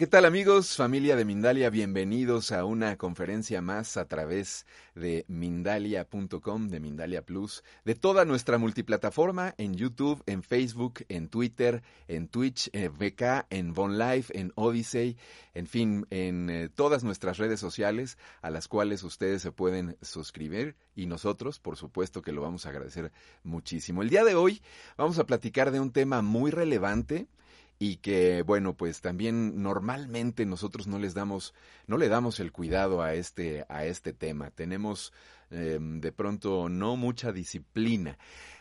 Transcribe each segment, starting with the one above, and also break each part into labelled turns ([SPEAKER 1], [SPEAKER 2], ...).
[SPEAKER 1] ¿qué tal amigos? Familia de Mindalia, bienvenidos a una conferencia más a través de Mindalia.com, de Mindalia Plus, de toda nuestra multiplataforma en YouTube, en Facebook, en Twitter, en Twitch, en VK, en Von Life, en Odyssey, en fin, en eh, todas nuestras redes sociales a las cuales ustedes se pueden suscribir y nosotros, por supuesto que lo vamos a agradecer muchísimo. El día de hoy vamos a platicar de un tema muy relevante y que bueno pues también normalmente nosotros no les damos no le damos el cuidado a este a este tema tenemos em, de pronto no mucha disciplina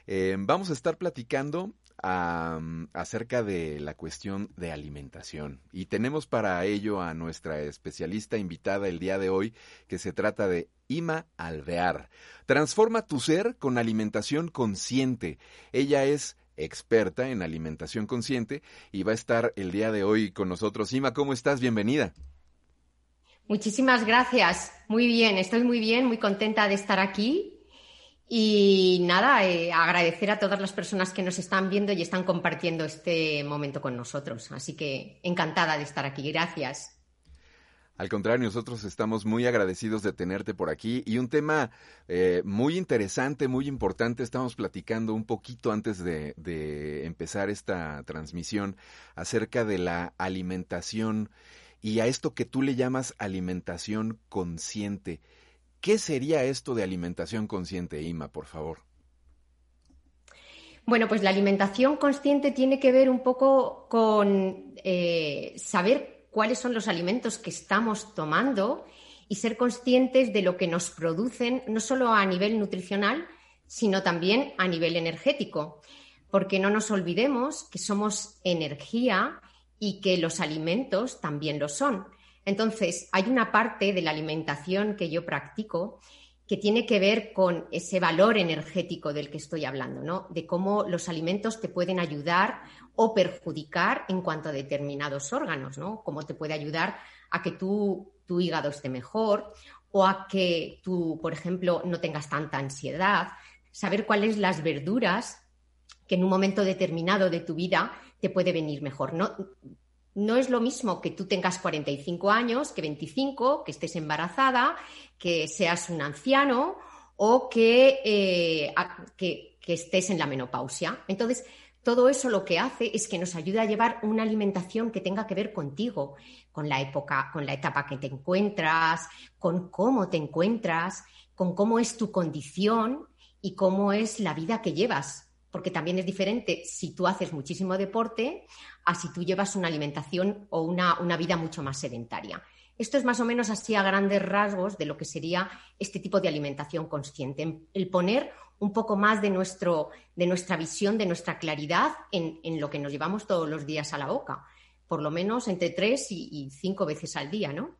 [SPEAKER 1] em, vamos a estar platicando acerca de la cuestión de alimentación y tenemos para ello a nuestra especialista invitada el día de hoy que se trata de Ima Alvear. Transforma tu ser con alimentación consciente. Ella es experta en alimentación consciente y va a estar el día de hoy con nosotros. Ima, ¿cómo estás? Bienvenida.
[SPEAKER 2] Muchísimas gracias. Muy bien, estoy muy bien, muy contenta de estar aquí. Y nada, eh, agradecer a todas las personas que nos están viendo y están compartiendo este momento con nosotros. Así que encantada de estar aquí. Gracias.
[SPEAKER 1] Al contrario, nosotros estamos muy agradecidos de tenerte por aquí y un tema eh, muy interesante, muy importante. Estamos platicando un poquito antes de, empezar esta transmisión acerca de la alimentación y a esto que tú le llamas alimentación consciente. ¿Qué sería esto de alimentación consciente, Ima, por favor?
[SPEAKER 2] Bueno, pues la alimentación consciente tiene que ver un poco con eh, saber cuáles son los alimentos que estamos tomando y ser conscientes de lo que nos producen, no solo a nivel nutricional, sino también a nivel energético. Porque no nos olvidemos que somos energía y que los alimentos también lo son. Entonces, hay una parte de la alimentación que yo practico que tiene que ver con ese valor energético del que estoy hablando, ¿no? De cómo los alimentos te pueden ayudar o perjudicar en cuanto a determinados órganos, ¿no? Cómo te puede ayudar a que tu, tu hígado esté mejor o a que tú, por ejemplo, no tengas tanta ansiedad, saber cuáles las verduras que en un momento determinado de tu vida te puede venir mejor. No, no es lo mismo que tú tengas 45 años, que 25, que estés embarazada, que seas un anciano o que, eh, que, estés en la menopausia. Entonces, todo eso lo que hace es que nos ayuda a llevar una alimentación que tenga que ver contigo, con la época, con la etapa que te encuentras, con cómo te encuentras, con cómo es tu condición y cómo es la vida que llevas porque también es diferente si tú haces muchísimo deporte a si tú llevas una alimentación o una, una, vida mucho más sedentaria. Esto es más o menos así a grandes rasgos de lo que sería este tipo de alimentación consciente, el poner un poco más de, nuestro, de nuestra visión, de nuestra claridad en, en, lo que nos llevamos todos los días a la boca, por lo menos entre tres y, y cinco veces al día, ¿no?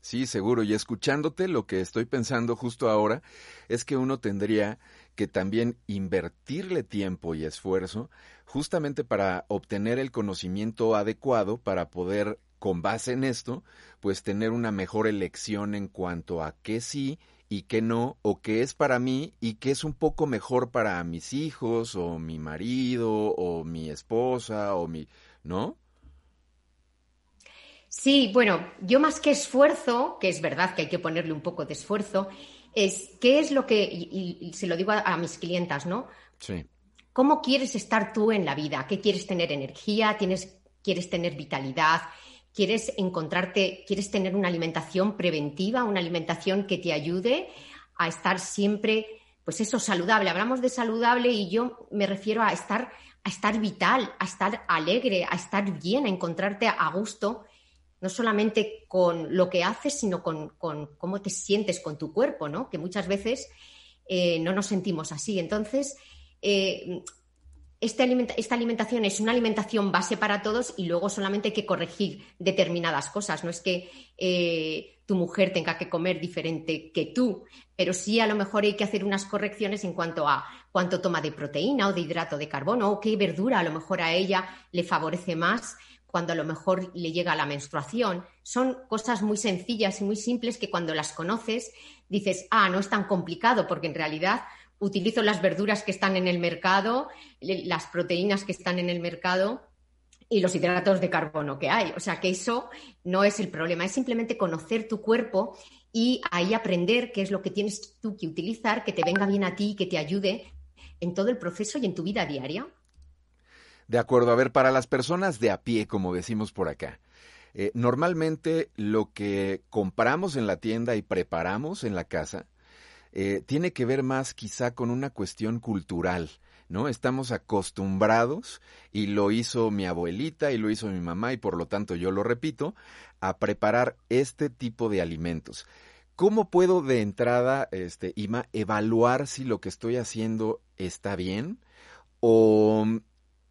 [SPEAKER 1] Sí, seguro. Y escuchándote, lo que estoy pensando justo ahora es que uno tendría que también invertirle tiempo y esfuerzo justamente para obtener el conocimiento adecuado para poder, con base en esto, pues tener una mejor elección en cuanto a qué sí y qué no, o qué es para mí y qué es un poco mejor para mis hijos, o mi marido, o mi esposa, o mi... ¿no?
[SPEAKER 2] Sí, bueno, yo más que esfuerzo, que es verdad que hay que ponerle un poco de esfuerzo, es qué es lo que, y, se lo digo a, mis clientas, ¿no?
[SPEAKER 1] Sí.
[SPEAKER 2] ¿Cómo quieres estar tú en la vida? ¿Qué quieres tener energía? ¿Tienes, ¿Quieres tener vitalidad? ¿Quieres encontrarte, quieres tener una alimentación preventiva, una alimentación que te ayude a estar siempre, pues eso, saludable? Hablamos de saludable y yo me refiero a estar, a estar vital, a estar alegre, a estar bien, a encontrarte a gusto no solamente con lo que haces, sino con, cómo te sientes con tu cuerpo, ¿no? Que muchas veces eh, no nos sentimos así. Entonces, eh, este esta alimentación es una alimentación base para todos y luego solamente hay que corregir determinadas cosas. No es que eh, tu mujer tenga que comer diferente que tú, pero sí a lo mejor hay que hacer unas correcciones en cuanto a cuánto toma de proteína o de hidrato de carbono o qué verdura a lo mejor a ella le favorece más cuando a lo mejor le llega la menstruación. Son cosas muy sencillas y muy simples que cuando las conoces dices, ah, no es tan complicado, porque en realidad utilizo las verduras que están en el mercado, las proteínas que están en el mercado y los hidratos de carbono que hay. O sea que eso no es el problema, es simplemente conocer tu cuerpo y ahí aprender qué es lo que tienes tú que utilizar, que te venga bien a ti que te ayude en todo el proceso y en tu vida diaria.
[SPEAKER 1] De acuerdo, a ver, para las personas de a pie, como decimos por acá, eh, normalmente lo que compramos en la tienda y preparamos en la casa eh, tiene que ver más quizá con una cuestión cultural. ¿no? Estamos acostumbrados, y lo hizo mi abuelita y lo hizo mi mamá, y por lo tanto yo lo repito, a preparar este tipo de alimentos. ¿Cómo puedo de entrada, este, Ima, evaluar si lo que estoy haciendo está bien? O,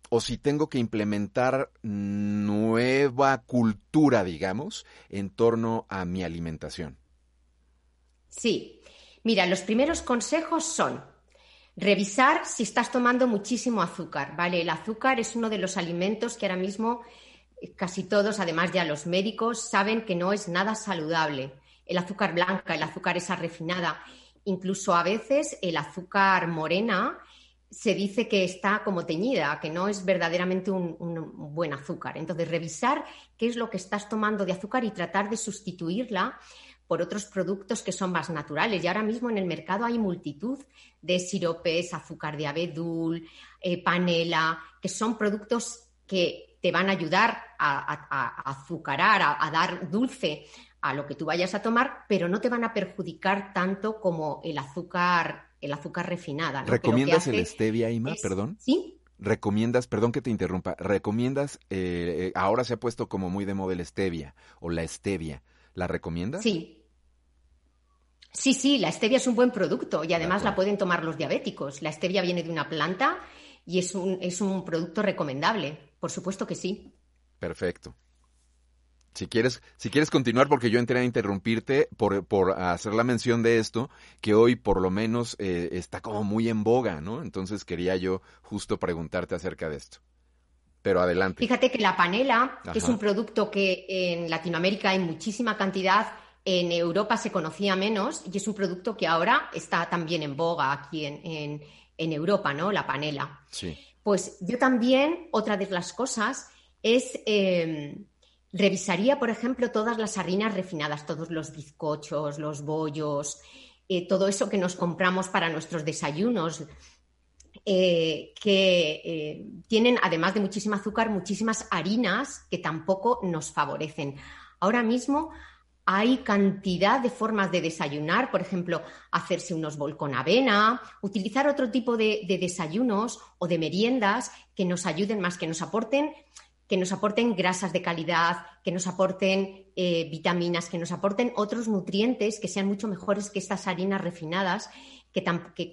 [SPEAKER 1] o si tengo que implementar nueva cultura, digamos, en torno a mi alimentación.
[SPEAKER 2] Sí. Mira, los primeros consejos son Revisar si estás tomando muchísimo azúcar, ¿vale? El azúcar es uno de los alimentos que ahora mismo eh, casi todos, además ya los médicos, saben que no es nada saludable. El azúcar blanca, el azúcar esa refinada, incluso a veces el azúcar morena se dice que está como teñida, que no es verdaderamente un, un, buen azúcar. Entonces, revisar qué es lo que estás tomando de azúcar y tratar de sustituirla por otros productos que son más naturales. Y ahora mismo en el mercado hay multitud de siropes, azúcar de abedul, eh, panela, que son productos que te van a ayudar a, azucarar, a, dar dulce a lo que tú vayas a tomar, pero no te van a perjudicar tanto como el azúcar, el azúcar refinada.
[SPEAKER 1] ¿Recomiendas el stevia, Ima? Perdón.
[SPEAKER 2] Sí.
[SPEAKER 1] ¿Recomiendas, perdón que te interrumpa, recomiendas, eh, eh, ahora se ha puesto como muy de moda el stevia o la stevia, ¿la recomiendas?
[SPEAKER 2] Sí, Sí, sí, la stevia es un buen producto y además la pueden tomar los diabéticos. La stevia viene de una planta y es un, es un producto recomendable. Por supuesto que sí.
[SPEAKER 1] Perfecto. Si quieres, si quieres continuar, porque yo entré a interrumpirte por, por hacer la mención de esto, que hoy por lo menos eh, está como muy en boga, ¿no? Entonces quería yo justo preguntarte acerca de esto. Pero adelante.
[SPEAKER 2] Fíjate que la panela, que es un producto que en Latinoamérica hay muchísima cantidad, en Europa se conocía menos y es un producto que ahora está también en boga aquí en, Europa, ¿no? La panela.
[SPEAKER 1] Sí.
[SPEAKER 2] Pues yo también, otra de las cosas es, em, revisaría, por ejemplo, todas las harinas refinadas, todos los bizcochos, los bollos, eh, todo eso que nos compramos para nuestros desayunos, eh, que eh, tienen, además de muchísimo azúcar, muchísimas harinas que tampoco nos favorecen. Ahora mismo hay cantidad de formas de desayunar, por ejemplo, hacerse unos bol con avena, utilizar otro tipo de, desayunos o de meriendas que nos ayuden más, que nos aporten, que nos aporten grasas de calidad, que nos aporten eh, vitaminas, que nos aporten otros nutrientes que sean mucho mejores que estas harinas refinadas, que,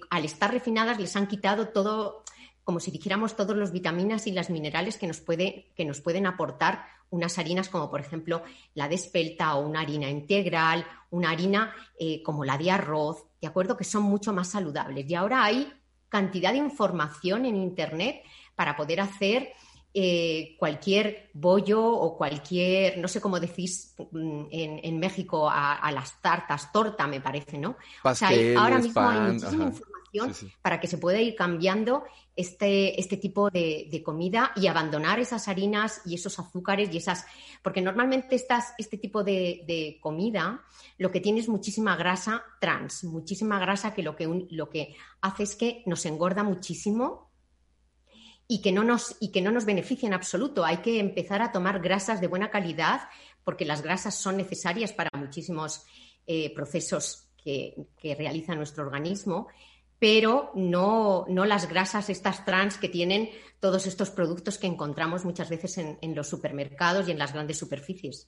[SPEAKER 2] al estar refinadas les han quitado todo, como si dijéramos todos los vitaminas y las minerales que nos, que nos pueden aportar unas harinas como por ejemplo la de espelta o una harina integral, una harina eh, como la de arroz, ¿de acuerdo? Que son mucho más saludables. Y ahora hay cantidad de información en Internet para poder hacer eh, cualquier bollo o cualquier, no sé cómo decís mm, en, México a, las tartas, torta me parece, ¿no?
[SPEAKER 1] o sea, ahora mismo hay
[SPEAKER 2] muchísima información para que se pueda ir cambiando este, este tipo de, comida y abandonar esas harinas y esos azúcares y esas, porque normalmente estas, este tipo de, de, comida lo que tiene es muchísima grasa trans, muchísima grasa que lo que, lo que hace es que nos engorda muchísimo y que no nos, y que no nos beneficia en absoluto. Hay que empezar a tomar grasas de buena calidad porque las grasas son necesarias para muchísimos eh, procesos que, realiza nuestro organismo, pero no, no, las grasas estas trans que tienen todos estos productos que encontramos muchas veces en, los supermercados y en las grandes superficies.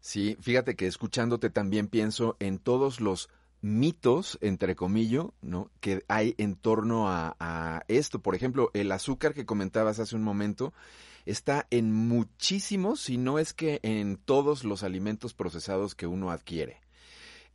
[SPEAKER 1] Sí, fíjate que escuchándote también pienso en todos los mitos, entre comillas, ¿no? que hay en torno a, esto. Por ejemplo, el azúcar que comentabas hace un momento está en muchísimos, si no es que en todos los alimentos procesados que uno adquiere.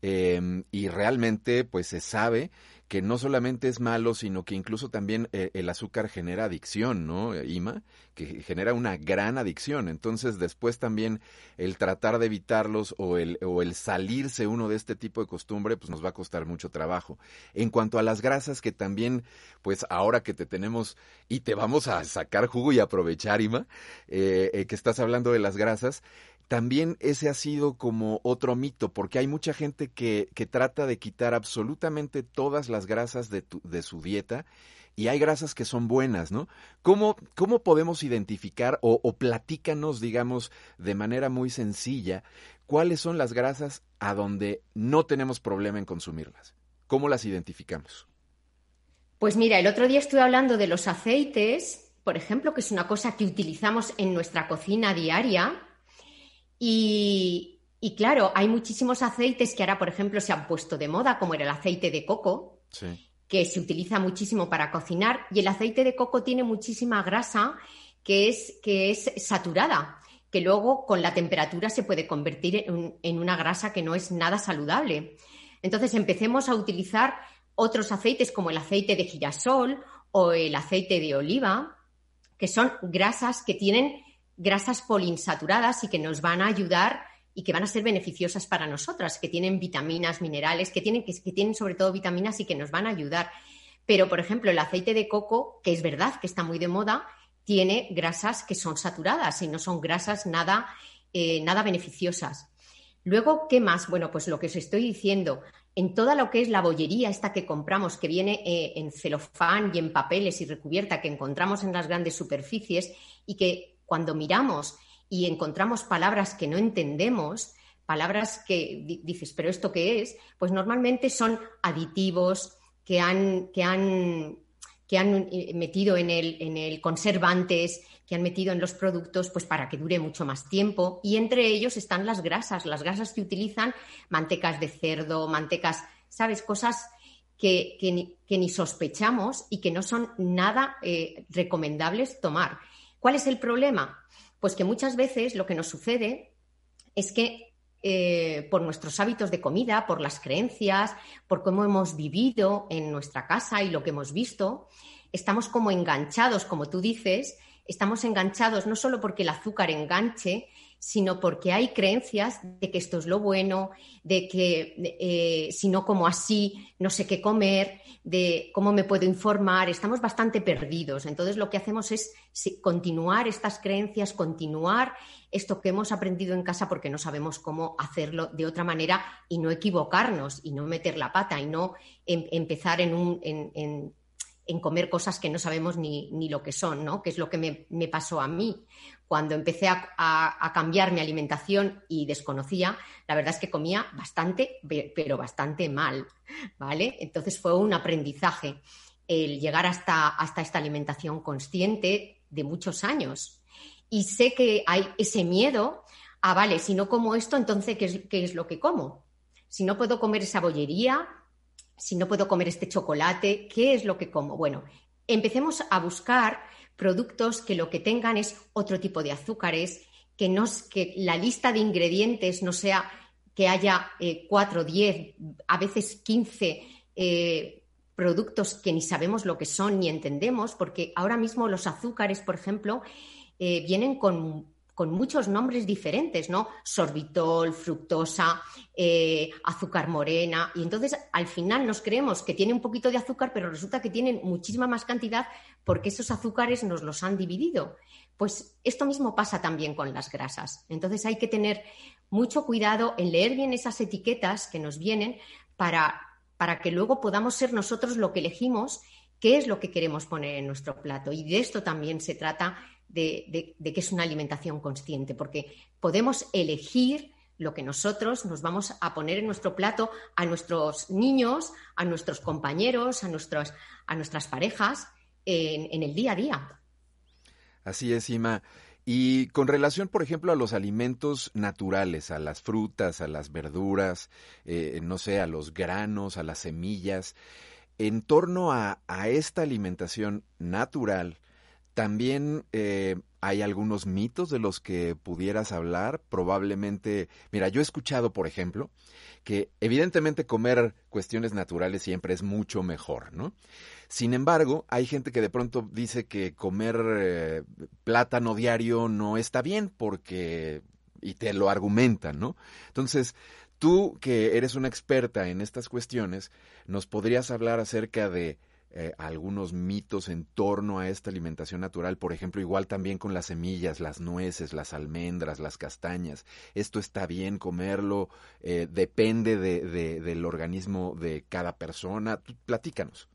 [SPEAKER 1] em, y realmente pues se sabe que no solamente es malo, sino que incluso también eh, el azúcar genera adicción, ¿no, Ima? Que genera una gran adicción. Entonces, después también el tratar de evitarlos o el, o el salirse uno de este tipo de costumbre, pues nos va a costar mucho trabajo. En cuanto a las grasas, que también, pues ahora que te tenemos y te vamos a sacar jugo y aprovechar, Ima, eh, eh, que estás hablando de las grasas, también ese ha sido como otro mito, porque hay mucha gente que, que trata de quitar absolutamente todas las grasas de, de su dieta y hay grasas que son buenas, ¿no? ¿Cómo, cómo podemos identificar o, o, platícanos, digamos, de manera muy sencilla, cuáles son las grasas a donde no tenemos problema en consumirlas? ¿Cómo las identificamos?
[SPEAKER 2] Pues mira, el otro día estuve hablando de los aceites, por ejemplo, que es una cosa que utilizamos en nuestra cocina diaria y, claro, hay muchísimos aceites que ahora, por ejemplo, se han puesto de moda, como era el aceite de coco, que se utiliza muchísimo para cocinar, y el aceite de coco tiene muchísima grasa que es, que es saturada, que luego con la temperatura se puede convertir en, una grasa que no es nada saludable. Entonces empecemos a utilizar otros aceites como el aceite de girasol o el aceite de oliva, que son grasas que tienen grasas poliinsaturadas y que nos van a ayudar y que van a ser beneficiosas para nosotras, que tienen vitaminas, minerales, que tienen, que, tienen sobre todo vitaminas y que nos van a ayudar. Pero, por ejemplo, el aceite de coco, que es verdad que está muy de moda, tiene grasas que son saturadas y no son grasas nada, eh, nada beneficiosas. Luego, ¿qué más? Bueno, pues lo que os estoy diciendo, en toda lo que es la bollería, esta que compramos, que viene eh, en celofán y en papeles y recubierta, que encontramos en las grandes superficies y que cuando miramos y encontramos palabras que no entendemos, palabras que dices, pero ¿esto qué es? Pues normalmente son aditivos que han, que han, que han eh, metido en el, en el conservantes, que han metido en los productos pues para que dure mucho más tiempo. Y entre ellos están las grasas, las grasas que utilizan mantecas de cerdo, mantecas, ¿sabes? Cosas que, que, ni, sospechamos y que no son nada eh, recomendables tomar. ¿Cuál es el problema? Pues que muchas veces lo que nos sucede es que eh, por nuestros hábitos de comida, por las creencias, por cómo hemos vivido en nuestra casa y lo que hemos visto, estamos como enganchados, como tú dices, estamos enganchados no solo porque el azúcar enganche, sino porque hay creencias de que esto es lo bueno, de que eh, si no como así, no sé qué comer, de cómo me puedo informar, estamos bastante perdidos. Entonces lo que hacemos es continuar estas creencias, continuar esto que hemos aprendido en casa porque no sabemos cómo hacerlo de otra manera y no equivocarnos y no meter la pata y no em, empezar en un... En, comer cosas que no sabemos ni, ni, lo que son, ¿no? Que es lo que me, me pasó a mí cuando empecé a, cambiar mi alimentación y desconocía, la verdad es que comía bastante, pero bastante mal, ¿vale? Entonces fue un aprendizaje el llegar hasta, hasta esta alimentación consciente de muchos años. Y sé que hay ese miedo a, vale, si no como esto, entonces, ¿qué es, qué es lo que como? Si no puedo comer esa bollería, si no puedo comer este chocolate, ¿qué es lo que como? Bueno, empecemos a buscar productos que lo que tengan es otro tipo de azúcares, que, que la lista de ingredientes no sea que haya eh, cuatro, diez, a veces quince eh, productos que ni sabemos lo que son ni entendemos, porque ahora mismo los azúcares, por ejemplo, eh, vienen con con muchos nombres diferentes, ¿no? Sorbitol, fructosa, eh, azúcar morena. Y entonces al final nos creemos que tiene un poquito de azúcar, pero resulta que tienen muchísima más cantidad porque esos azúcares nos los han dividido. Pues esto mismo pasa también con las grasas. Entonces hay que tener mucho cuidado en leer bien esas etiquetas que nos vienen para, para que luego podamos ser nosotros lo que elegimos, qué es lo que queremos poner en nuestro plato. Y de esto también se trata de, que es una alimentación consciente, porque podemos elegir lo que nosotros nos vamos a poner en nuestro plato a nuestros niños, a nuestros compañeros, a, nuestros, a nuestras parejas en, el día a día.
[SPEAKER 1] Así es, Ima. Y con relación, por ejemplo, a los alimentos naturales, a las frutas, a las verduras, eh, no sé, a los granos, a las semillas, en torno a, a esta alimentación natural, También eh, hay algunos mitos de los que pudieras hablar. Probablemente, mira, yo he escuchado, por ejemplo, que evidentemente comer cuestiones naturales siempre es mucho mejor, ¿no? Sin embargo, hay gente que de pronto dice que comer eh, plátano diario no está bien porque y te lo argumentan, ¿no? Entonces, tú que eres una experta en estas cuestiones, nos podrías hablar acerca de eh, algunos mitos en torno a esta alimentación natural, por ejemplo, igual también con las semillas, las nueces, las almendras, las castañas. Esto está bien comerlo, eh, depende de, del organismo de cada persona. platícanos.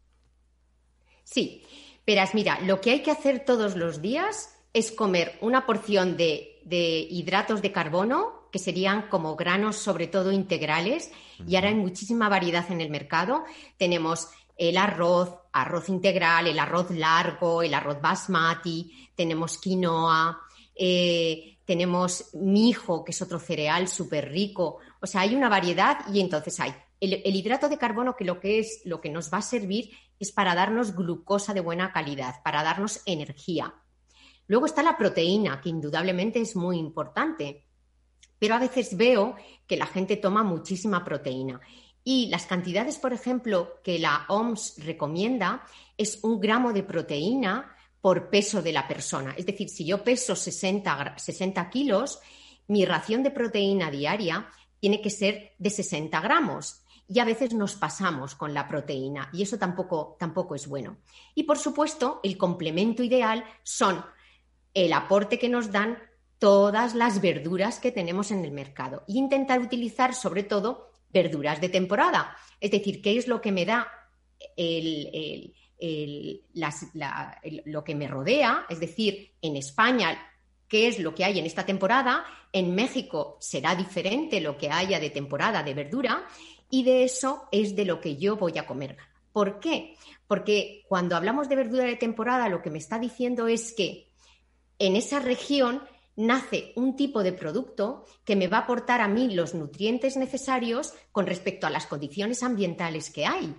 [SPEAKER 2] Sí, verás, mira, lo que hay que hacer todos los días es comer una porción de, de hidratos de carbono, que serían como granos, sobre todo integrales, y ahora hay muchísima variedad en el mercado. Tenemos el arroz, arroz integral, el arroz largo, el arroz basmati, tenemos quinoa, eh, tenemos mijo, que es otro cereal súper rico. O sea, hay una variedad y entonces hay el, hidrato de carbono que lo que es, lo que nos va a servir es para darnos glucosa de buena calidad, para darnos energía. Luego está la proteína, que indudablemente es muy importante, pero a veces veo que la gente toma muchísima proteína y las cantidades, por ejemplo, que la OMS recomienda es un gramo de proteína por peso de la persona. Es decir, si yo peso 60, 60 kilos, mi ración de proteína diaria tiene que ser de 60 gramos. Y a veces nos pasamos con la proteína y eso tampoco, tampoco es bueno. Y por supuesto, el complemento ideal son el aporte que nos dan todas las verduras que tenemos en el mercado e intentar utilizar sobre todo verduras de temporada. Es decir, ¿qué es lo que me da lo que me rodea? Es decir, en España, ¿qué es lo que hay en esta temporada? En México será diferente lo que haya de temporada de verdura y de eso es de lo que yo voy a comer. ¿Por qué? Porque cuando hablamos de verdura de temporada, lo que me está diciendo es que en esa región nace un tipo de producto que me va a aportar a mí los nutrientes necesarios con respecto a las condiciones ambientales que hay.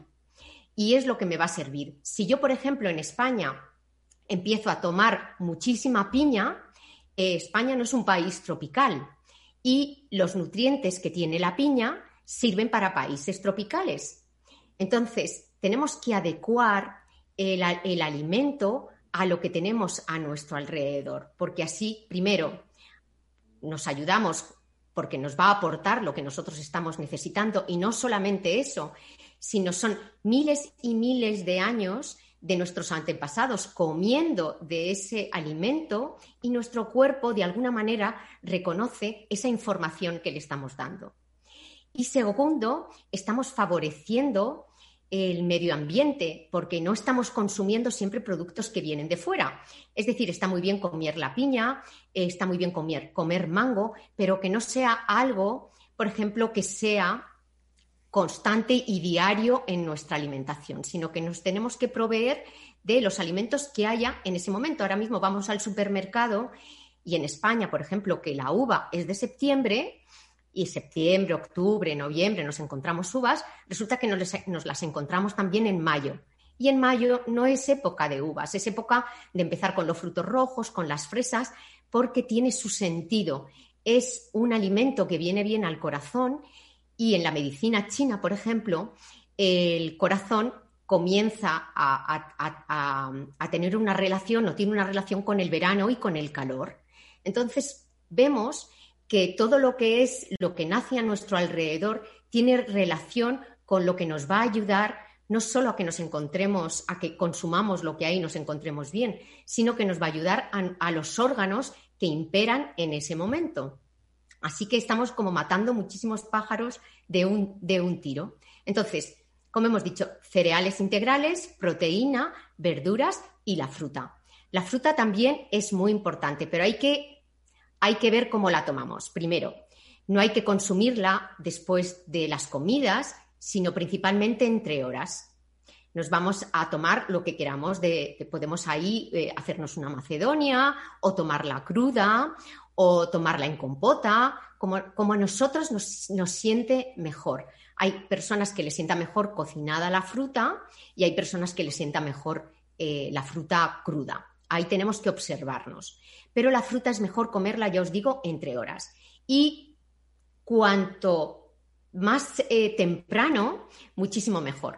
[SPEAKER 2] Y es lo que me va a servir. Si yo, por ejemplo, en España empiezo a tomar muchísima piña, eh, España no es un país tropical y los nutrientes que tiene la piña sirven para países tropicales. Entonces, tenemos que adecuar el, el alimento a lo que tenemos a nuestro alrededor, porque así, primero, nos ayudamos porque nos va a aportar lo que nosotros estamos necesitando y no solamente eso, sino son miles y miles de años de nuestros antepasados comiendo de ese alimento y nuestro cuerpo de alguna manera reconoce esa información que le estamos dando. Y segundo, estamos favoreciendo el medio ambiente, porque no estamos consumiendo siempre productos que vienen de fuera. Es decir, está muy bien comer la piña, está muy bien comer, comer mango, pero que no sea algo, por ejemplo, que sea constante y diario en nuestra alimentación, sino que nos tenemos que proveer de los alimentos que haya en ese momento. Ahora mismo vamos al supermercado y en España, por ejemplo, que la uva es de septiembre, y septiembre, octubre, noviembre nos encontramos uvas, resulta que nos, las encontramos también en mayo. Y en mayo no es época de uvas, es época de empezar con los frutos rojos, con las fresas, porque tiene su sentido. Es un alimento que viene bien al corazón y en la medicina china, por ejemplo, el corazón comienza a, a tener una relación o tiene una relación con el verano y con el calor. Entonces, vemos que todo lo que es lo que nace a nuestro alrededor tiene relación con lo que nos va a ayudar no solo a que nos encontremos, a que consumamos lo que hay y nos encontremos bien, sino que nos va a ayudar a, los órganos que imperan en ese momento. Así que estamos como matando muchísimos pájaros de un, de un tiro. Entonces, como hemos dicho, cereales integrales, proteína, verduras y la fruta. La fruta también es muy importante, pero hay que hay que ver cómo la tomamos. Primero, no hay que consumirla después de las comidas, sino principalmente entre horas. Nos vamos a tomar lo que queramos, de, podemos ahí eh, hacernos una macedonia o tomarla cruda o tomarla en compota, como, como a nosotros nos, siente mejor. Hay personas que les sienta mejor cocinada la fruta y hay personas que les sienta mejor eh, la fruta cruda. Ahí tenemos que observarnos. Pero la fruta es mejor comerla, ya os digo, entre horas. Y cuanto más eh, temprano, muchísimo mejor.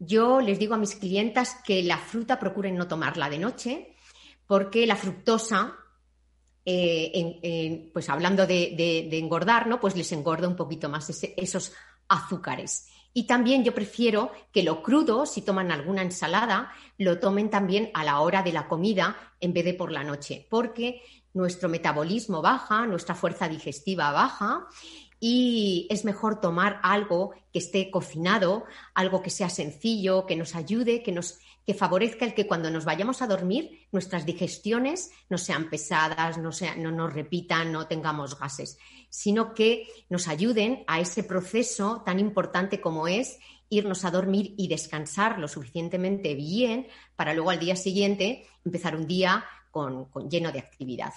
[SPEAKER 2] Yo les digo a mis clientas que la fruta procuren no tomarla de noche, porque la fructosa, eh, pues hablando de, engordar, ¿no? Pues les engorda un poquito más esos azúcares. Y también yo prefiero que lo crudo, si toman alguna ensalada, lo tomen también a la hora de la comida en vez de por la noche, porque nuestro metabolismo baja, nuestra fuerza digestiva baja y es mejor tomar algo que esté cocinado, algo que sea sencillo, que nos ayude, que nos que favorezca el que cuando nos vayamos a dormir nuestras digestiones no sean pesadas, no, no nos repitan, no tengamos gases sino que nos ayuden a ese proceso tan importante como es irnos a dormir y descansar lo suficientemente bien para luego al día siguiente empezar un día con, lleno de actividad.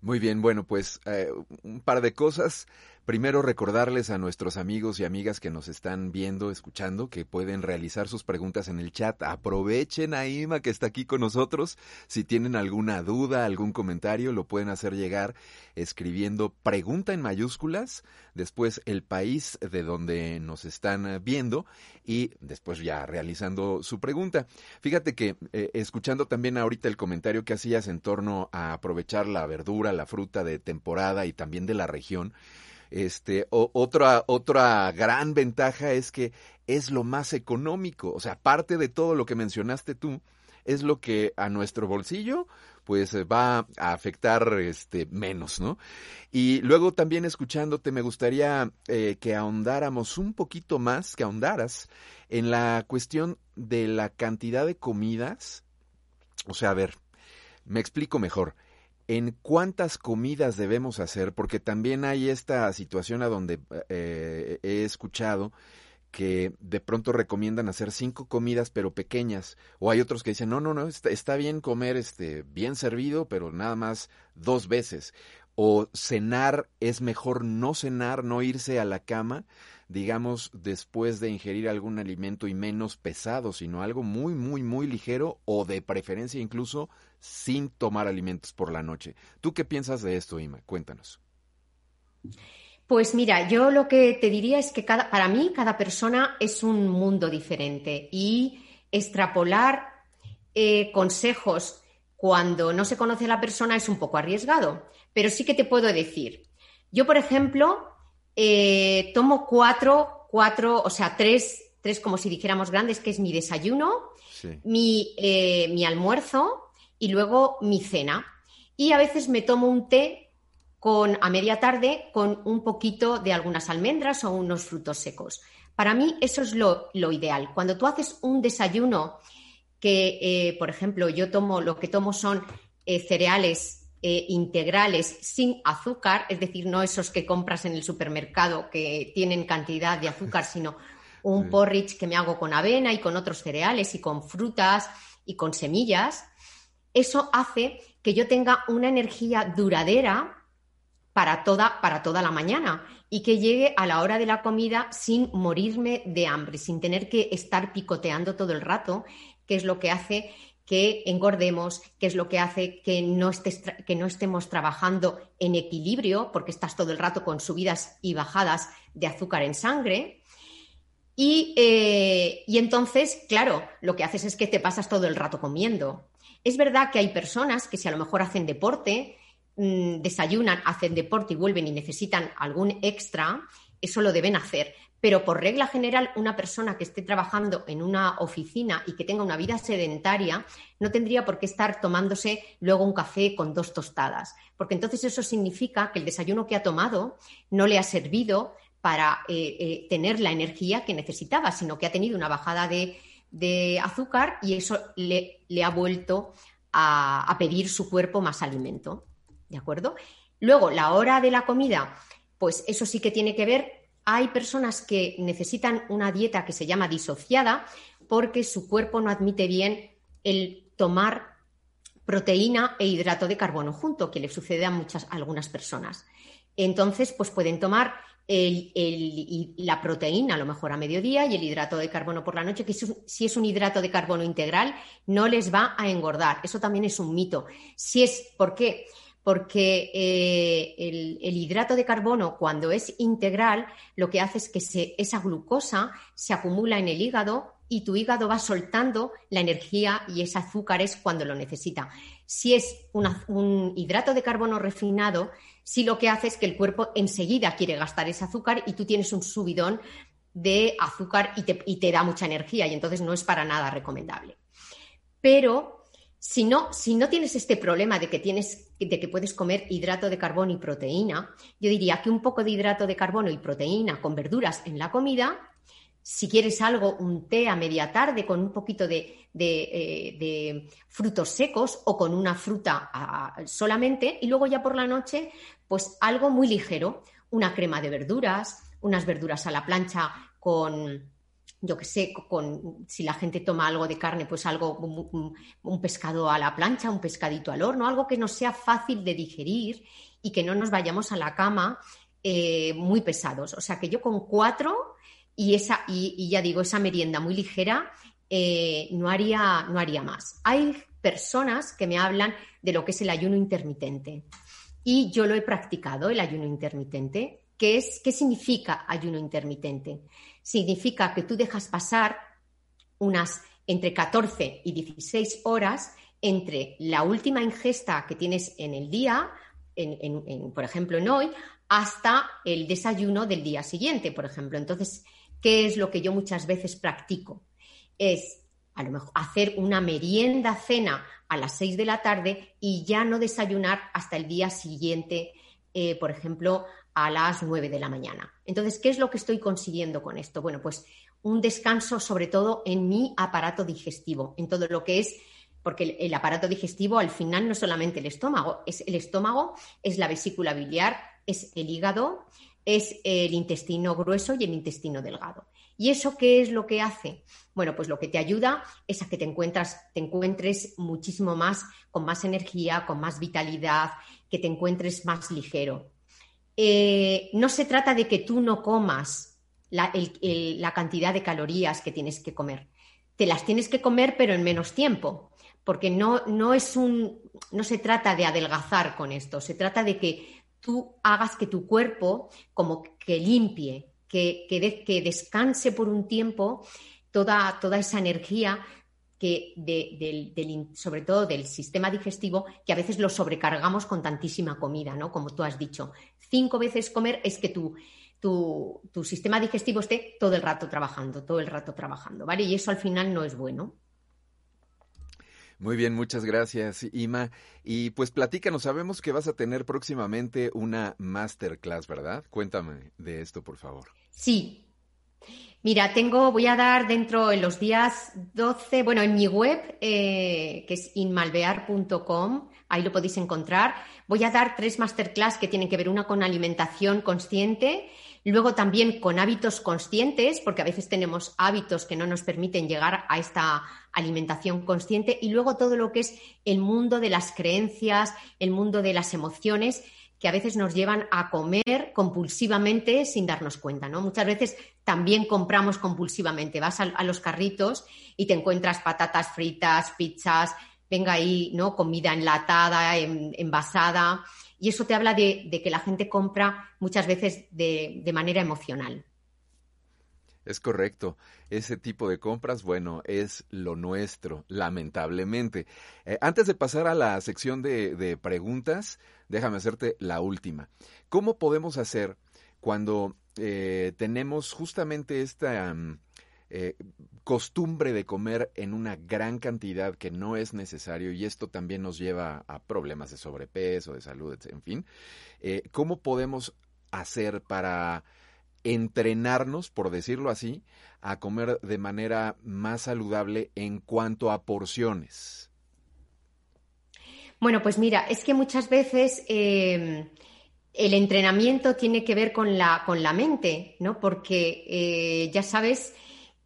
[SPEAKER 1] Muy bien, bueno, pues eh, un par de cosas. Primero, recordarles a nuestros amigos y amigas que nos están viendo, escuchando, que pueden realizar sus preguntas en el chat. Aprovechen a Ima que está aquí con nosotros. Si tienen alguna duda, algún comentario, lo pueden hacer llegar escribiendo pregunta en mayúsculas, después el país de donde nos están viendo y después ya realizando su pregunta. Fíjate que eh, escuchando también ahorita el comentario que hacías en torno a aprovechar la verdura, la fruta de temporada y también de la región, este, otra, otra gran ventaja es que es lo más económico. O sea, parte de todo lo que mencionaste tú, es lo que a nuestro bolsillo pues va a afectar este menos, ¿no? Y luego también escuchándote me gustaría eh, que ahondáramos un poquito más, que ahondaras en la cuestión de la cantidad de comidas. O sea, a ver, me explico mejor en cuántas comidas debemos hacer, porque también hay esta situación a donde eh, he escuchado que de pronto recomiendan hacer cinco comidas pero pequeñas o hay otros que dicen no no no está, está bien comer este bien servido pero nada más dos veces o cenar es mejor no cenar no irse a la cama digamos, después de ingerir algún alimento y menos pesado, sino algo muy, muy, muy ligero o de preferencia incluso sin tomar alimentos por la noche. ¿Tú qué piensas de esto, Ima? Cuéntanos.
[SPEAKER 2] Pues mira, yo lo que te diría es que cada, para mí cada persona es un mundo diferente y extrapolar eh, consejos cuando no se conoce a la persona es un poco arriesgado. Pero sí que te puedo decir, yo por ejemplo, eh, tomo cuatro, cuatro, o sea, tres, tres como si dijéramos grandes, que es mi desayuno, mi, eh, mi almuerzo y luego mi cena. Y a veces me tomo un té con, a media tarde con un poquito de algunas almendras o unos frutos secos. Para mí eso es lo, ideal. Cuando tú haces un desayuno que, eh, por ejemplo, yo tomo, lo que tomo son cereales eh, integrales sin azúcar, es decir, no esos que compras en el supermercado que tienen cantidad de azúcar, sino un porridge que me hago con avena y con otros cereales y con frutas y con semillas, eso hace que yo tenga una energía duradera para toda, para toda la mañana y que llegue a la hora de la comida sin morirme de hambre, sin tener que estar picoteando todo el rato, que es lo que hace que engordemos, que es lo que hace que no, que no estemos trabajando en equilibrio, porque estás todo el rato con subidas y bajadas de azúcar en sangre. Y, eh, y entonces, claro, lo que haces es que te pasas todo el rato comiendo. Es verdad que hay personas que si a lo mejor hacen deporte, mm, desayunan, hacen deporte y vuelven y necesitan algún extra, eso lo deben hacer. Pero por regla general, una persona que esté trabajando en una oficina y que tenga una vida sedentaria no tendría por qué estar tomándose luego un café con dos tostadas, porque entonces eso significa que el desayuno que ha tomado no le ha servido para eh, eh, tener la energía que necesitaba, sino que ha tenido una bajada de, azúcar y eso le, ha vuelto a, a pedir su cuerpo más alimento. ¿De acuerdo? Luego, la hora de la comida, pues eso sí que tiene que ver hay personas que necesitan una dieta que se llama disociada porque su cuerpo no admite bien el tomar proteína e hidrato de carbono junto, que le sucede a muchas algunas personas. Entonces, pues pueden tomar la proteína a lo mejor a mediodía y el hidrato de carbono por la noche, que si es un hidrato de carbono integral no les va a engordar. Eso también es un mito. Si es, ¿Por qué? Eh, el, hidrato de carbono, cuando es integral, lo que hace es que esa glucosa se acumula en el hígado y tu hígado va soltando la energía y ese azúcares cuando lo necesita. Si es un hidrato de carbono refinado, sí lo que hace es que el cuerpo enseguida quiere gastar ese azúcar y tú tienes un subidón de azúcar y te, da mucha energía y entonces no es para nada recomendable. Pero si no, si no tienes este problema de que, tienes, de que puedes comer hidrato de carbono y proteína, yo diría que un poco de hidrato de carbono y proteína con verduras en la comida si quieres algo, un té a media tarde con un poquito de, eh, frutos secos o con una fruta solamente y luego ya por la noche, pues algo muy ligero, una crema de verduras, unas verduras a la plancha con, yo qué sé, con, si la gente toma algo de carne, pues algo, un, pescado a la plancha, un pescadito al horno, algo que nos sea fácil de digerir y que no nos vayamos a la cama eh, muy pesados. O sea que yo con cuatro y, esa, y, ya digo, esa merienda muy ligera eh, no, haría, no haría más. Hay personas que me hablan de lo que es el ayuno intermitente y yo lo he practicado, el ayuno intermitente. ¿Qué, es, ¿Qué significa ayuno intermitente? Significa que tú dejas pasar unas entre 14 y 16 horas entre la última ingesta que tienes en el día, por ejemplo en hoy, hasta el desayuno del día siguiente, por ejemplo. Entonces, ¿Qué es lo que yo muchas veces practico? Es a lo mejor hacer una merienda cena a las 6 de la tarde y ya no desayunar hasta el día siguiente, eh, por ejemplo, a las 9 de la mañana. Entonces, ¿qué es lo que estoy consiguiendo con esto? Bueno, pues un descanso sobre todo en mi aparato digestivo, en todo lo que es, porque el, aparato digestivo al final no es solamente el estómago, es el estómago, es la vesícula biliar, es el hígado, es el intestino grueso y el intestino delgado. ¿Y eso qué es lo que hace? Bueno, pues lo que te ayuda es a que te, encuentras, te encuentres muchísimo más, con más energía, con más vitalidad, que te encuentres más ligero. Eh, no se trata de que tú no comas la, la cantidad de calorías que tienes que comer. Te las tienes que comer, pero en menos tiempo, porque no, no, es un, no se trata de adelgazar con esto, se trata de que tú hagas que tu cuerpo como que limpie, que, que, descanse por un tiempo toda, toda esa energía que sobre todo del sistema digestivo, que a veces lo sobrecargamos con tantísima comida, ¿no? Como tú has dicho. Cinco veces comer es que tu, tu, tu sistema digestivo esté todo el rato trabajando, todo el rato trabajando, ¿vale? Y eso al final no es bueno.
[SPEAKER 1] Muy bien, muchas gracias, Ima. Y pues platícanos, sabemos que vas a tener próximamente una masterclass, ¿verdad? Cuéntame de esto, por favor.
[SPEAKER 2] Sí. Mira, tengo, voy a dar dentro en los días 12, bueno, en mi web, eh, que es inmalvear.com, ahí lo podéis encontrar. Voy a dar tres masterclass que tienen que ver una con alimentación consciente, luego también con hábitos conscientes, porque a veces tenemos hábitos que no nos permiten llegar a esta alimentación consciente y luego todo lo que es el mundo de las creencias, el mundo de las emociones que a veces nos llevan a comer compulsivamente sin darnos cuenta, ¿no? Muchas veces también compramos compulsivamente. Vas a, los carritos y te encuentras patatas fritas, pizzas, venga ahí, ¿no? Comida enlatada, envasada. Y eso te habla de, que la gente compra muchas veces de manera emocional.
[SPEAKER 1] Es correcto. Ese tipo de compras, bueno, es lo nuestro, lamentablemente. Eh, antes de pasar a la sección de, preguntas, déjame hacerte la última. ¿Cómo podemos hacer cuando eh, tenemos justamente esta mm, eh, costumbre de comer en una gran cantidad que no es necesario y esto también nos lleva a problemas de sobrepeso, de salud, en fin? ¿Cómo podemos hacer para entrenarnos, por decirlo así, a comer de manera más saludable en cuanto a porciones?
[SPEAKER 2] Bueno, pues mira, es que muchas veces em, el entrenamiento tiene que ver con la, con la mente, ¿no? Porque eh, ya sabes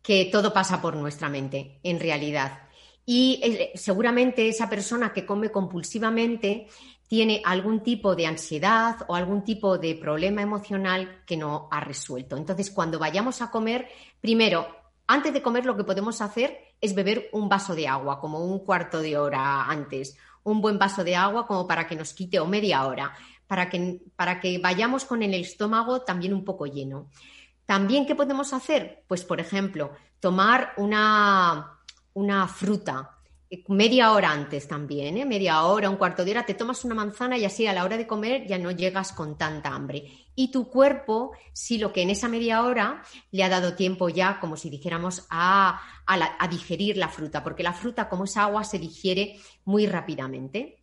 [SPEAKER 2] que todo pasa por nuestra mente, en realidad. Y eh, seguramente esa persona que come compulsivamente tiene algún tipo de ansiedad o algún tipo de problema emocional que no ha resuelto. Entonces, cuando vayamos a comer, primero, antes de comer lo que podemos hacer es beber un vaso de agua, como un cuarto de hora antes, un buen vaso de agua como para que nos quite o media hora, para que, para que vayamos con el estómago también un poco lleno. También, ¿qué podemos hacer? Pues, por ejemplo, tomar una, una fruta, media hora antes también, ¿eh? media hora, un cuarto de hora, te tomas una manzana y así a la hora de comer ya no llegas con tanta hambre. Y tu cuerpo, si lo que en esa media hora le ha dado tiempo ya, como si dijéramos, a, a digerir la fruta, porque la fruta, como es agua, se digiere muy rápidamente.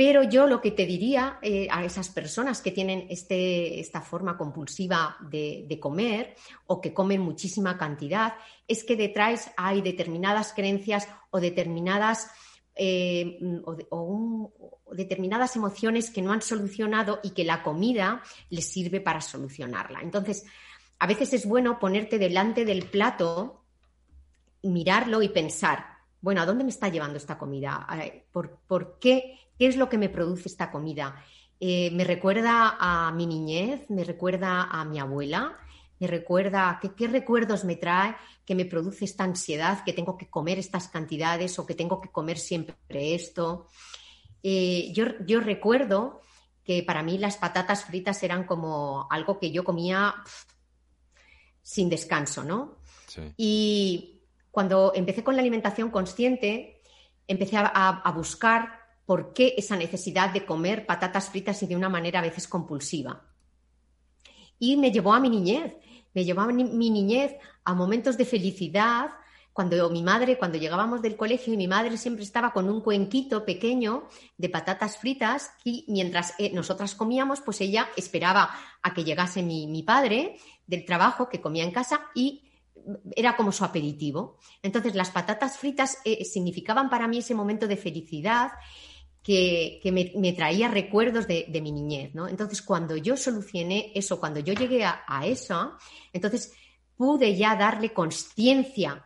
[SPEAKER 2] Pero yo lo que te diría eh, a esas personas que tienen este, esta forma compulsiva de, comer o que comen muchísima cantidad es que detrás hay determinadas creencias o determinadas, eh, determinadas emociones que no han solucionado y que la comida les sirve para solucionarla. Entonces, a veces es bueno ponerte delante del plato, mirarlo y pensar, bueno, ¿a dónde me está llevando esta comida? ¿Por, ¿Por, qué ¿Qué es lo que me produce esta comida? Eh, me recuerda a mi niñez, me recuerda a mi abuela, me recuerda qué, qué recuerdos me trae que me produce esta ansiedad, que tengo que comer estas cantidades o que tengo que comer siempre esto. Eh, yo, recuerdo que para mí las patatas fritas eran como algo que yo comía sin descanso, ¿no? Y cuando empecé con la alimentación consciente, empecé a buscar por qué esa necesidad de comer patatas fritas y de una manera a veces compulsiva. Y me llevó a mi niñez, me llevó a mi niñez a momentos de felicidad, cuando mi madre, cuando llegábamos del colegio y mi madre siempre estaba con un cuenquito pequeño de patatas fritas y mientras eh, nosotras comíamos, pues ella esperaba a que llegase mi, padre del trabajo que comía en casa y era como su aperitivo. Entonces las patatas fritas eh, significaban para mí ese momento de felicidad que, me, traía recuerdos de, mi niñez, ¿no? Entonces, cuando yo solucioné eso, cuando yo llegué a, eso, entonces pude ya darle conciencia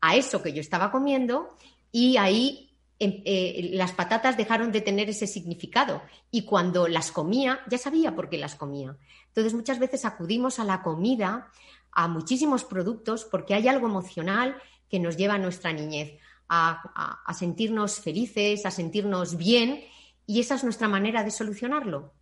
[SPEAKER 2] a eso que yo estaba comiendo y ahí em, eh, las patatas dejaron de tener ese significado y cuando las comía ya sabía por qué las comía. Entonces muchas veces acudimos a la comida, a muchísimos productos porque hay algo emocional que nos lleva a nuestra niñez a, sentirnos felices, a sentirnos bien, y esa es nuestra manera de solucionarlo.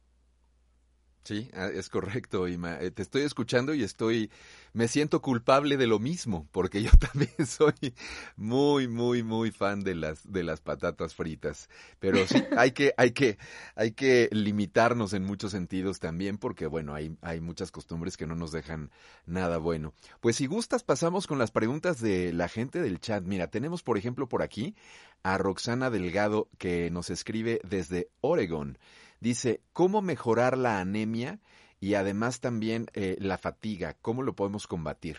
[SPEAKER 1] Sí, ah, es correcto, Ima. Eh, te estoy escuchando y estoy, me siento culpable de lo mismo, porque yo también soy muy, muy, muy fan de las, de las patatas fritas. Pero sí, hay que, hay que, hay que limitarnos en muchos sentidos también, porque bueno, hay, hay muchas costumbres que no nos dejan nada bueno. Pues si gustas, pasamos con las preguntas de la gente del chat. Mira, tenemos por ejemplo por aquí a Roxana Delgado que nos escribe desde Oregon. Dice, ¿cómo mejorar la anemia y además también eh, la fatiga? ¿Cómo lo podemos combatir?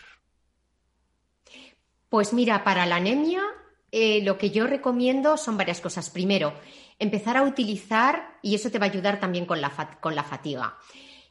[SPEAKER 2] Pues mira, para la anemia eh, lo que yo recomiendo son varias cosas. Primero, empezar a utilizar, y eso te va a ayudar también con la, con la fatiga,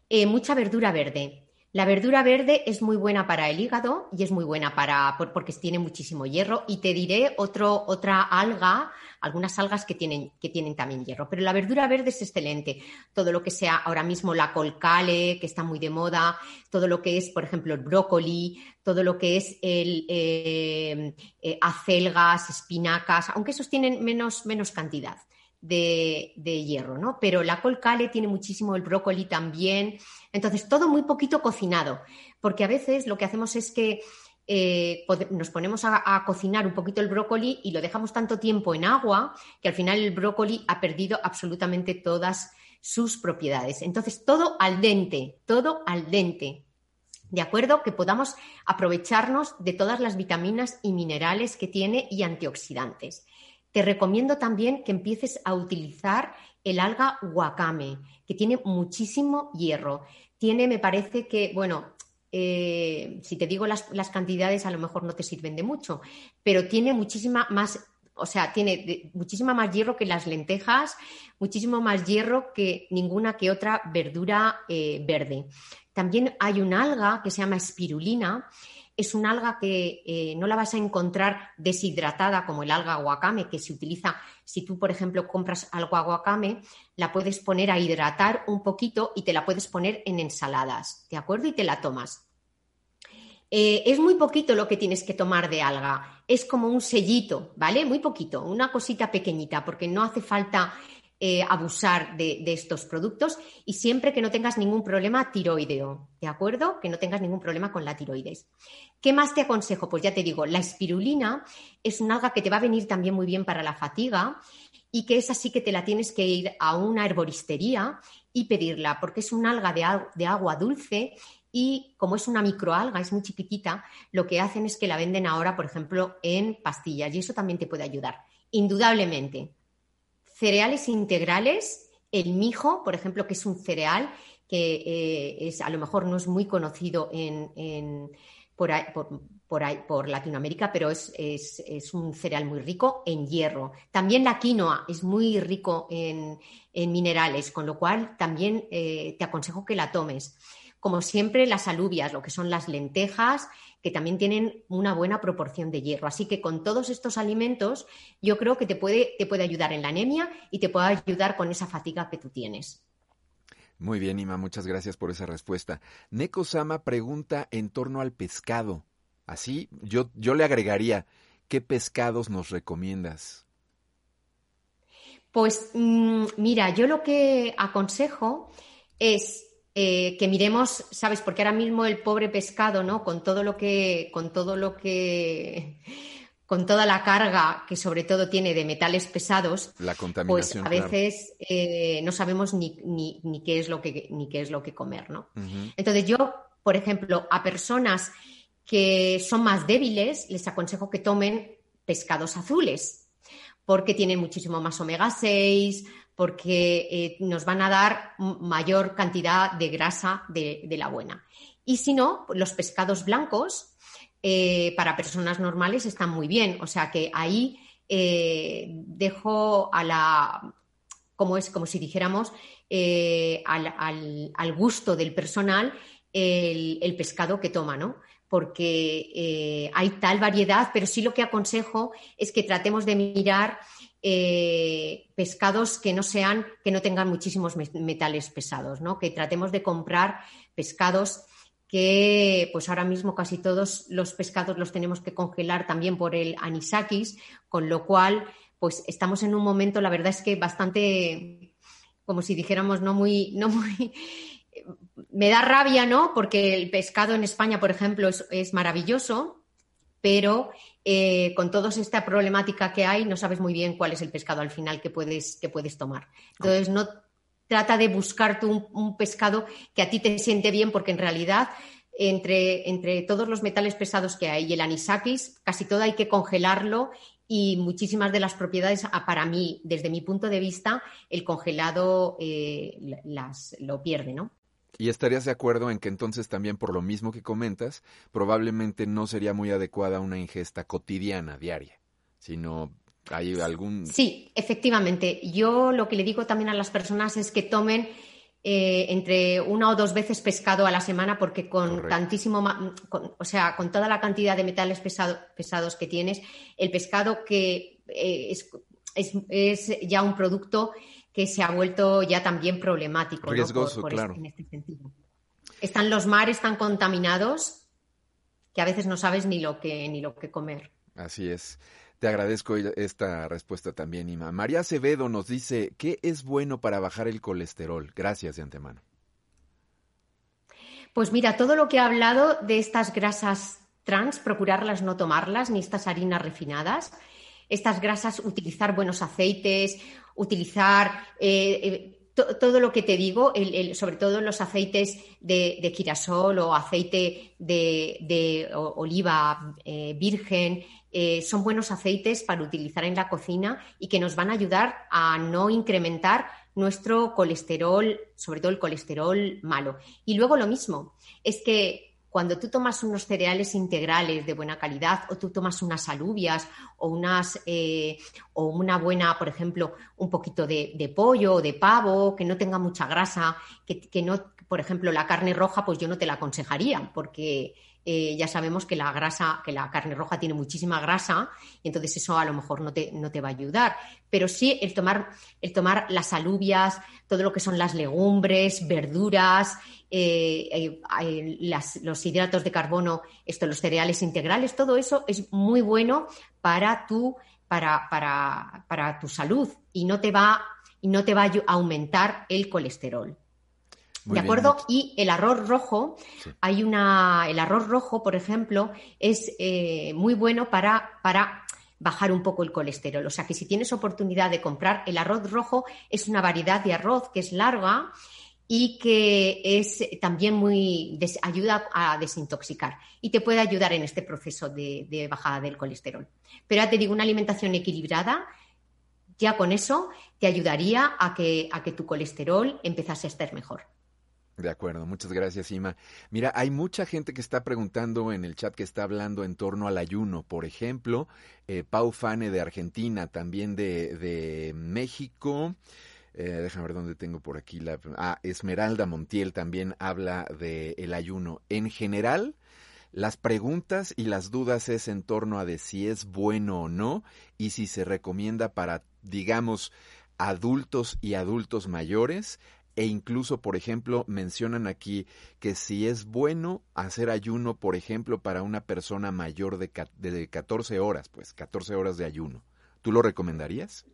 [SPEAKER 2] eh, mucha verdura verde. La verdura verde es muy buena para el hígado y es muy buena para porque tiene muchísimo hierro. Y te diré otro, otra alga, algunas algas que tienen, que tienen también hierro. Pero la verdura verde es excelente. Todo lo que sea ahora mismo la colcale, que está muy de moda, todo lo que es, por ejemplo, el brócoli, todo lo que es el eh, eh, acelgas, espinacas, aunque esos tienen menos, menos cantidad. De, hierro, ¿no? Pero la colcale tiene muchísimo, el brócoli también, entonces, todo muy poquito cocinado, porque a veces lo que hacemos es que eh, nos ponemos a, cocinar un poquito el brócoli y lo dejamos tanto tiempo en agua que al final el brócoli ha perdido absolutamente todas sus propiedades. Entonces, todo al dente, todo al dente. ¿De acuerdo? Que podamos aprovecharnos de todas las vitaminas y minerales que tiene y antioxidantes. Te recomiendo también que empieces a utilizar el alga wakame, que tiene muchísimo hierro tiene, me parece que, bueno, eh, si te digo las, cantidades, a lo mejor no te sirven de mucho, pero tiene muchísima más o sea, tiene muchísima más hierro que las lentejas, muchísimo más hierro que ninguna que otra verdura eh, verde. También hay un alga que se llama espirulina. Es un alga que eh, no la vas a encontrar deshidratada como el alga guacame, que se utiliza, si tú, por ejemplo, compras algo guacame, la puedes poner a hidratar un poquito y te la puedes poner en ensaladas, ¿de acuerdo? Y te la tomas. Eh, es muy poquito lo que tienes que tomar de alga, es como un sellito, ¿vale? Muy poquito, una cosita pequeñita, porque no hace falta eh, abusar de, estos productos y siempre que no tengas ningún problema tiroideo, ¿de acuerdo? Que no tengas ningún problema con la tiroides. ¿Qué más te aconsejo? Pues ya te digo, la espirulina es un alga que te va a venir también muy bien para la fatiga y que es así que te la tienes que ir a una herboristería y pedirla, porque es un alga de agua dulce y como es una microalga, es muy chiquitita, lo que hacen es que la venden ahora, por ejemplo, en pastillas y eso también te puede ayudar. Indudablemente. Cereales integrales, el mijo, por ejemplo, que es un cereal que eh, es, a lo mejor no es muy conocido en, por, por, Latinoamérica, pero es, un cereal muy rico en hierro. También la quinoa es muy rico en, minerales, con lo cual también eh, te aconsejo que la tomes como siempre, las alubias, lo que son las lentejas, que también tienen una buena proporción de hierro. Así que con todos estos alimentos, yo creo que te puede, te puede ayudar en la anemia y te puede ayudar con esa fatiga que tú tienes.
[SPEAKER 1] Muy bien, Ima, muchas gracias por esa respuesta. Neko Sama pregunta en torno al pescado. Así, yo, yo le agregaría, ¿qué pescados nos recomiendas?
[SPEAKER 2] Pues mm, mira, yo lo que aconsejo es eh, que miremos, ¿sabes? Porque ahora mismo el pobre pescado, ¿no? Con todo lo que, con todo lo que, con toda la carga que sobre todo tiene de metales pesados,
[SPEAKER 1] la
[SPEAKER 2] pues a veces eh, no sabemos ni, ni, qué es lo que, ni qué es lo que comer, ¿no? Entonces yo, por ejemplo, a personas que son más débiles, les aconsejo que tomen pescados azules, porque tienen muchísimo más omega 6, porque eh, nos van a dar mayor cantidad de grasa de, la buena. Y si no, los pescados blancos eh, para personas normales están muy bien. O sea que ahí eh, dejo a la, como es, como si dijéramos, al, gusto del personal el pescado que toma, ¿no? porque hay tal variedad, pero sí lo que aconsejo es que tratemos de mirar eh, pescados que no sean, que no tengan muchísimos metales pesados, ¿no? Que tratemos de comprar pescados que pues ahora mismo casi todos los pescados los tenemos que congelar también por el anisakis, con lo cual pues estamos en un momento, la verdad es que bastante, como si dijéramos, no muy, no muy, me da rabia, ¿no? Porque el pescado en España, por ejemplo, es maravilloso, pero eh, con toda esta problemática que hay, no sabes muy bien cuál es el pescado al final que puedes, que puedes tomar. Entonces, no trata de buscarte un, pescado que a ti te siente bien, porque en realidad, entre, entre todos los metales pesados que hay y el anisakis, casi todo hay que congelarlo y muchísimas de las propiedades, para mí, desde mi punto de vista, el congelado eh, las, lo pierde, ¿no?
[SPEAKER 1] Y estarías de acuerdo en que entonces también por lo mismo que comentas, probablemente no sería muy adecuada una ingesta cotidiana, diaria, sino hay algún...
[SPEAKER 2] Sí, efectivamente. Yo lo que le digo también a las personas es que tomen eh, entre una o dos veces pescado a la semana porque con tantísimo, o sea, con toda la cantidad de metales pesados que tienes, el pescado que eh, es, es, ya un producto que se ha vuelto ya también problemático.
[SPEAKER 1] Riesgoso, claro. en este
[SPEAKER 2] sentido. Están los mares tan contaminados que a veces no sabes ni lo que, ni lo que comer.
[SPEAKER 1] Así es. Te agradezco esta respuesta también, Ima. María Acevedo nos dice, ¿qué es bueno para bajar el colesterol? Gracias de antemano.
[SPEAKER 2] Pues mira, todo lo que ha hablado de estas grasas trans, procurarlas no tomarlas, ni estas harinas refinadas, estas grasas, utilizar buenos aceites, utilizar eh, eh, todo lo que te digo, sobre todo los aceites de, girasol o aceite de, oliva eh, virgen, son buenos aceites para utilizar en la cocina y que nos van a ayudar a no incrementar nuestro colesterol, sobre todo el colesterol malo. Y luego lo mismo, es que cuando tú tomas unos cereales integrales de buena calidad o tú tomas unas alubias o unas eh, o una buena, por ejemplo, un poquito de, pollo o de pavo que no tenga mucha grasa, que no, por ejemplo, la carne roja, pues yo no te la aconsejaría porque eh, ya sabemos que la grasa, que la carne roja tiene muchísima grasa, y entonces eso a lo mejor no te, no te va a ayudar. Pero sí el tomar, el tomar las alubias, todo lo que son las legumbres, verduras, eh, eh, los hidratos de carbono, esto, los cereales integrales, todo eso es muy bueno para tu, para, para, para tu salud y no te va, y no te va a aumentar el colesterol. ¿De acuerdo? Y el arroz rojo, hay una. El arroz rojo, por ejemplo, es eh, muy bueno para, para bajar un poco el colesterol. O sea que si tienes oportunidad de comprar el arroz rojo, es una variedad de arroz que es larga y que es también muy ayuda a desintoxicar y te puede ayudar en este proceso de, de, bajada del colesterol. Pero ya te digo, una alimentación equilibrada, ya con eso te ayudaría a que, a que tu colesterol empezase a estar mejor.
[SPEAKER 1] De acuerdo, muchas gracias, Ima. Mira, hay mucha gente que está preguntando en el chat que está hablando en torno al ayuno. Por ejemplo, eh, Pau Fane de Argentina, también de, de México. Eh, déjame ver dónde tengo por aquí la. Ah, Esmeralda Montiel también habla del el ayuno. En general, las preguntas y las dudas es en torno a de si es bueno o no y si se recomienda para, digamos, adultos y adultos mayores e incluso, por ejemplo, mencionan aquí que si es bueno hacer ayuno, por ejemplo, para una persona mayor de, de 14 horas, pues 14 horas de ayuno. ¿Tú lo recomendarías?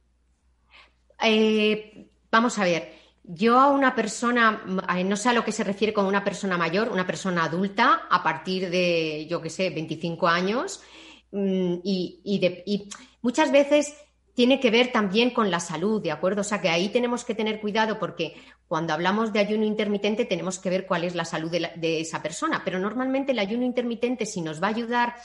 [SPEAKER 2] Eh, vamos a ver, yo a una persona, eh, no sé a lo que se refiere con una persona mayor, una persona adulta, a partir de, yo qué sé, 25 años, mm, y, y muchas veces tiene que ver también con la salud, ¿de acuerdo? O sea que ahí tenemos que tener cuidado porque cuando hablamos de ayuno intermitente tenemos que ver cuál es la salud de, esa persona, pero normalmente el ayuno intermitente si nos va a ayudar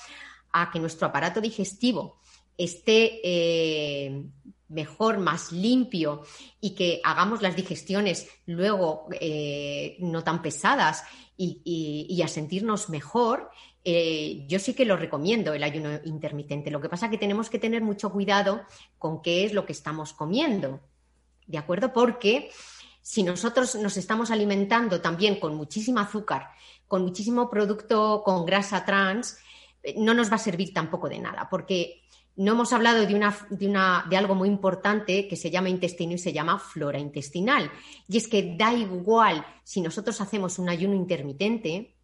[SPEAKER 2] a que nuestro aparato digestivo esté eh, mejor, más limpio y que hagamos las digestiones luego eh, no tan pesadas y, a sentirnos mejor, eh, yo sí que lo recomiendo el ayuno intermitente. Lo que pasa es que tenemos que tener mucho cuidado con qué es lo que estamos comiendo, ¿de acuerdo? Porque si nosotros nos estamos alimentando también con muchísimo azúcar, con muchísimo producto con grasa trans, eh, no nos va a servir tampoco de nada, porque no hemos hablado de, una, de, una, de algo muy importante que se llama intestino y se llama flora intestinal. Y es que da igual si nosotros hacemos un ayuno intermitente,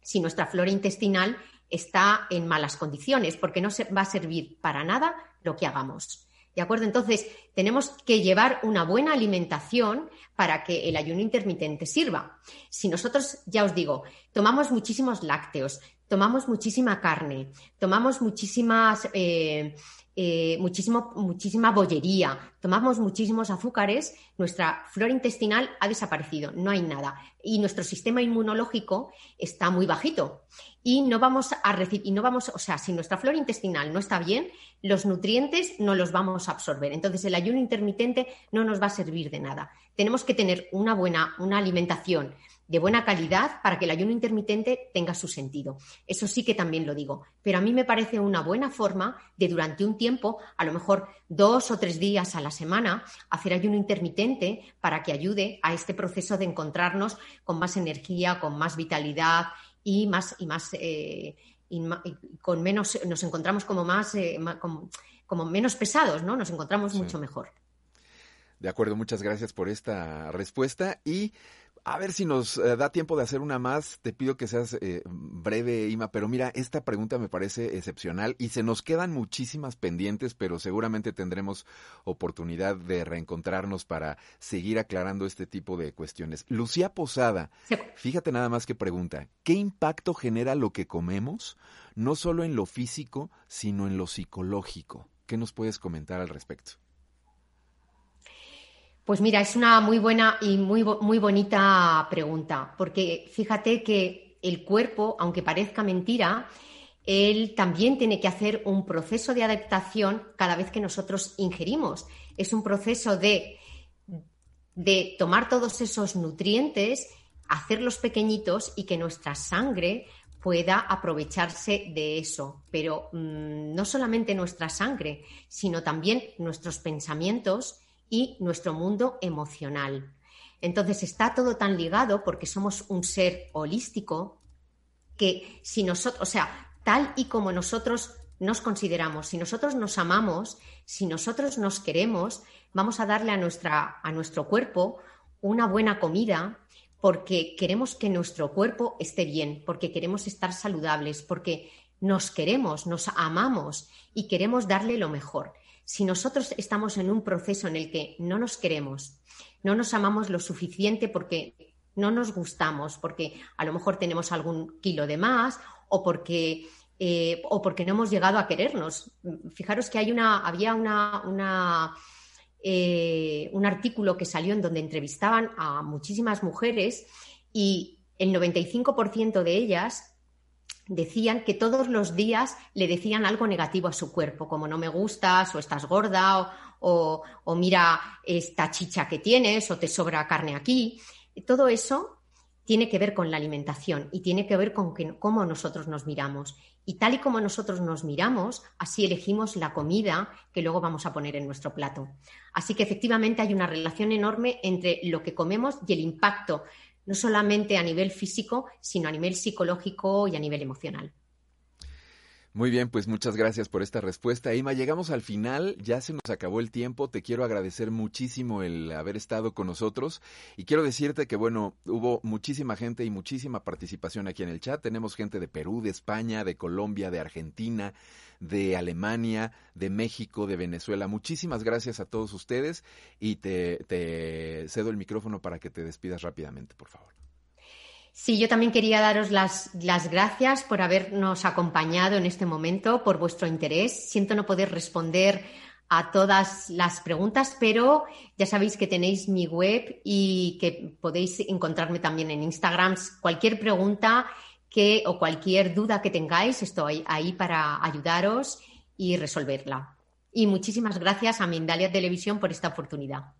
[SPEAKER 2] si nuestra flora intestinal está en malas condiciones, porque no se va a servir para nada lo que hagamos. ¿De acuerdo? Entonces, tenemos que llevar una buena alimentación para que el ayuno intermitente sirva. Si nosotros, ya os digo, tomamos muchísimos lácteos, tomamos muchísima carne, tomamos muchísimas eh, eh, muchísimo, muchísima bollería, tomamos muchísimos azúcares, nuestra flora intestinal ha desaparecido, no hay nada. Y nuestro sistema inmunológico está muy bajito. Y no vamos a recibir, y no vamos, o sea, si nuestra flora intestinal no está bien, los nutrientes no los vamos a absorber. Entonces, el ayuno intermitente no nos va a servir de nada. Tenemos que tener una buena, una alimentación de buena calidad para que el ayuno intermitente tenga su sentido. Eso sí que también lo digo. Pero a mí me parece una buena forma de durante un tiempo, a lo mejor dos o tres días a la semana, hacer ayuno intermitente para que ayude a este proceso de encontrarnos con más energía, con más vitalidad y más y más eh, con menos nos encontramos como más eh, como, menos pesados, ¿no? Nos encontramos mucho mejor.
[SPEAKER 1] De acuerdo, muchas gracias por esta respuesta y a ver si nos eh, da tiempo de hacer una más. Te pido que seas eh, breve, Ima, pero mira, esta pregunta me parece excepcional y se nos quedan muchísimas pendientes, pero seguramente tendremos oportunidad de reencontrarnos para seguir aclarando este tipo de cuestiones. Lucía Posada, fíjate nada más que pregunta, ¿qué impacto genera lo que comemos, no solo en lo físico, sino en lo psicológico? ¿Qué nos puedes comentar al respecto?
[SPEAKER 2] Pues mira, es una muy buena y muy, muy bonita pregunta, porque fíjate que el cuerpo, aunque parezca mentira, él también tiene que hacer un proceso de adaptación cada vez que nosotros ingerimos. Es un proceso de, de tomar todos esos nutrientes, hacerlos pequeñitos y que nuestra sangre pueda aprovecharse de eso. Pero mm, no solamente nuestra sangre, sino también nuestros pensamientos y nuestro mundo emocional. Entonces está todo tan ligado porque somos un ser holístico que si nosotros, o sea, tal y como nosotros nos consideramos, si nosotros nos amamos, si nosotros nos queremos, vamos a darle a, nuestra, a nuestro cuerpo una buena comida porque queremos que nuestro cuerpo esté bien, porque queremos estar saludables, porque nos queremos, nos amamos y queremos darle lo mejor. Si nosotros estamos en un proceso en el que no nos queremos, no nos amamos lo suficiente porque no nos gustamos, porque a lo mejor tenemos algún kilo de más o porque, eh, o porque no hemos llegado a querernos. Fijaros que hay una, había una, eh, un artículo que salió en donde entrevistaban a muchísimas mujeres y el 95% de ellas decían que todos los días le decían algo negativo a su cuerpo, como no me gustas o estás gorda o, mira esta chicha que tienes o te sobra carne aquí. Todo eso tiene que ver con la alimentación y tiene que ver con cómo nosotros nos miramos. Y tal y como nosotros nos miramos, así elegimos la comida que luego vamos a poner en nuestro plato. Así que efectivamente hay una relación enorme entre lo que comemos y el impacto no solamente a nivel físico, sino a nivel psicológico y a nivel emocional.
[SPEAKER 1] Muy bien, pues muchas gracias por esta respuesta. Ima, llegamos al final, ya se nos acabó el tiempo, te quiero agradecer muchísimo el haber estado con nosotros y quiero decirte que, bueno, hubo muchísima gente y muchísima participación aquí en el chat. Tenemos gente de Perú, de España, de Colombia, de Argentina, de Alemania, de México, de Venezuela. Muchísimas gracias a todos ustedes y te, te cedo el micrófono para que te despidas rápidamente, por favor.
[SPEAKER 2] Sí, yo también quería daros las, gracias por habernos acompañado en este momento, por vuestro interés. Siento no poder responder a todas las preguntas, pero ya sabéis que tenéis mi web y que podéis encontrarme también en Instagram. Cualquier pregunta que, o cualquier duda que tengáis, estoy ahí para ayudaros y resolverla. Y muchísimas gracias a Mindalia Televisión por esta oportunidad.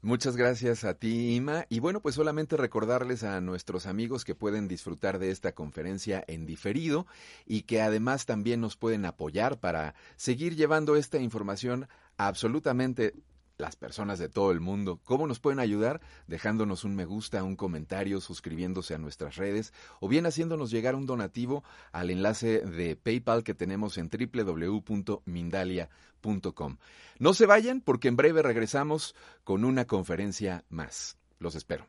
[SPEAKER 1] Muchas gracias a ti, Ima. Y bueno, pues solamente recordarles a nuestros amigos que pueden disfrutar de esta conferencia en diferido y que además también nos pueden apoyar para seguir llevando esta información absolutamente las personas de todo el mundo. ¿Cómo nos pueden ayudar? Dejándonos un me gusta, un comentario, suscribiéndose a nuestras redes o bien haciéndonos llegar un donativo al enlace de PayPal que tenemos en www.mindalia.com. No se vayan porque en breve regresamos con una conferencia más. Los espero.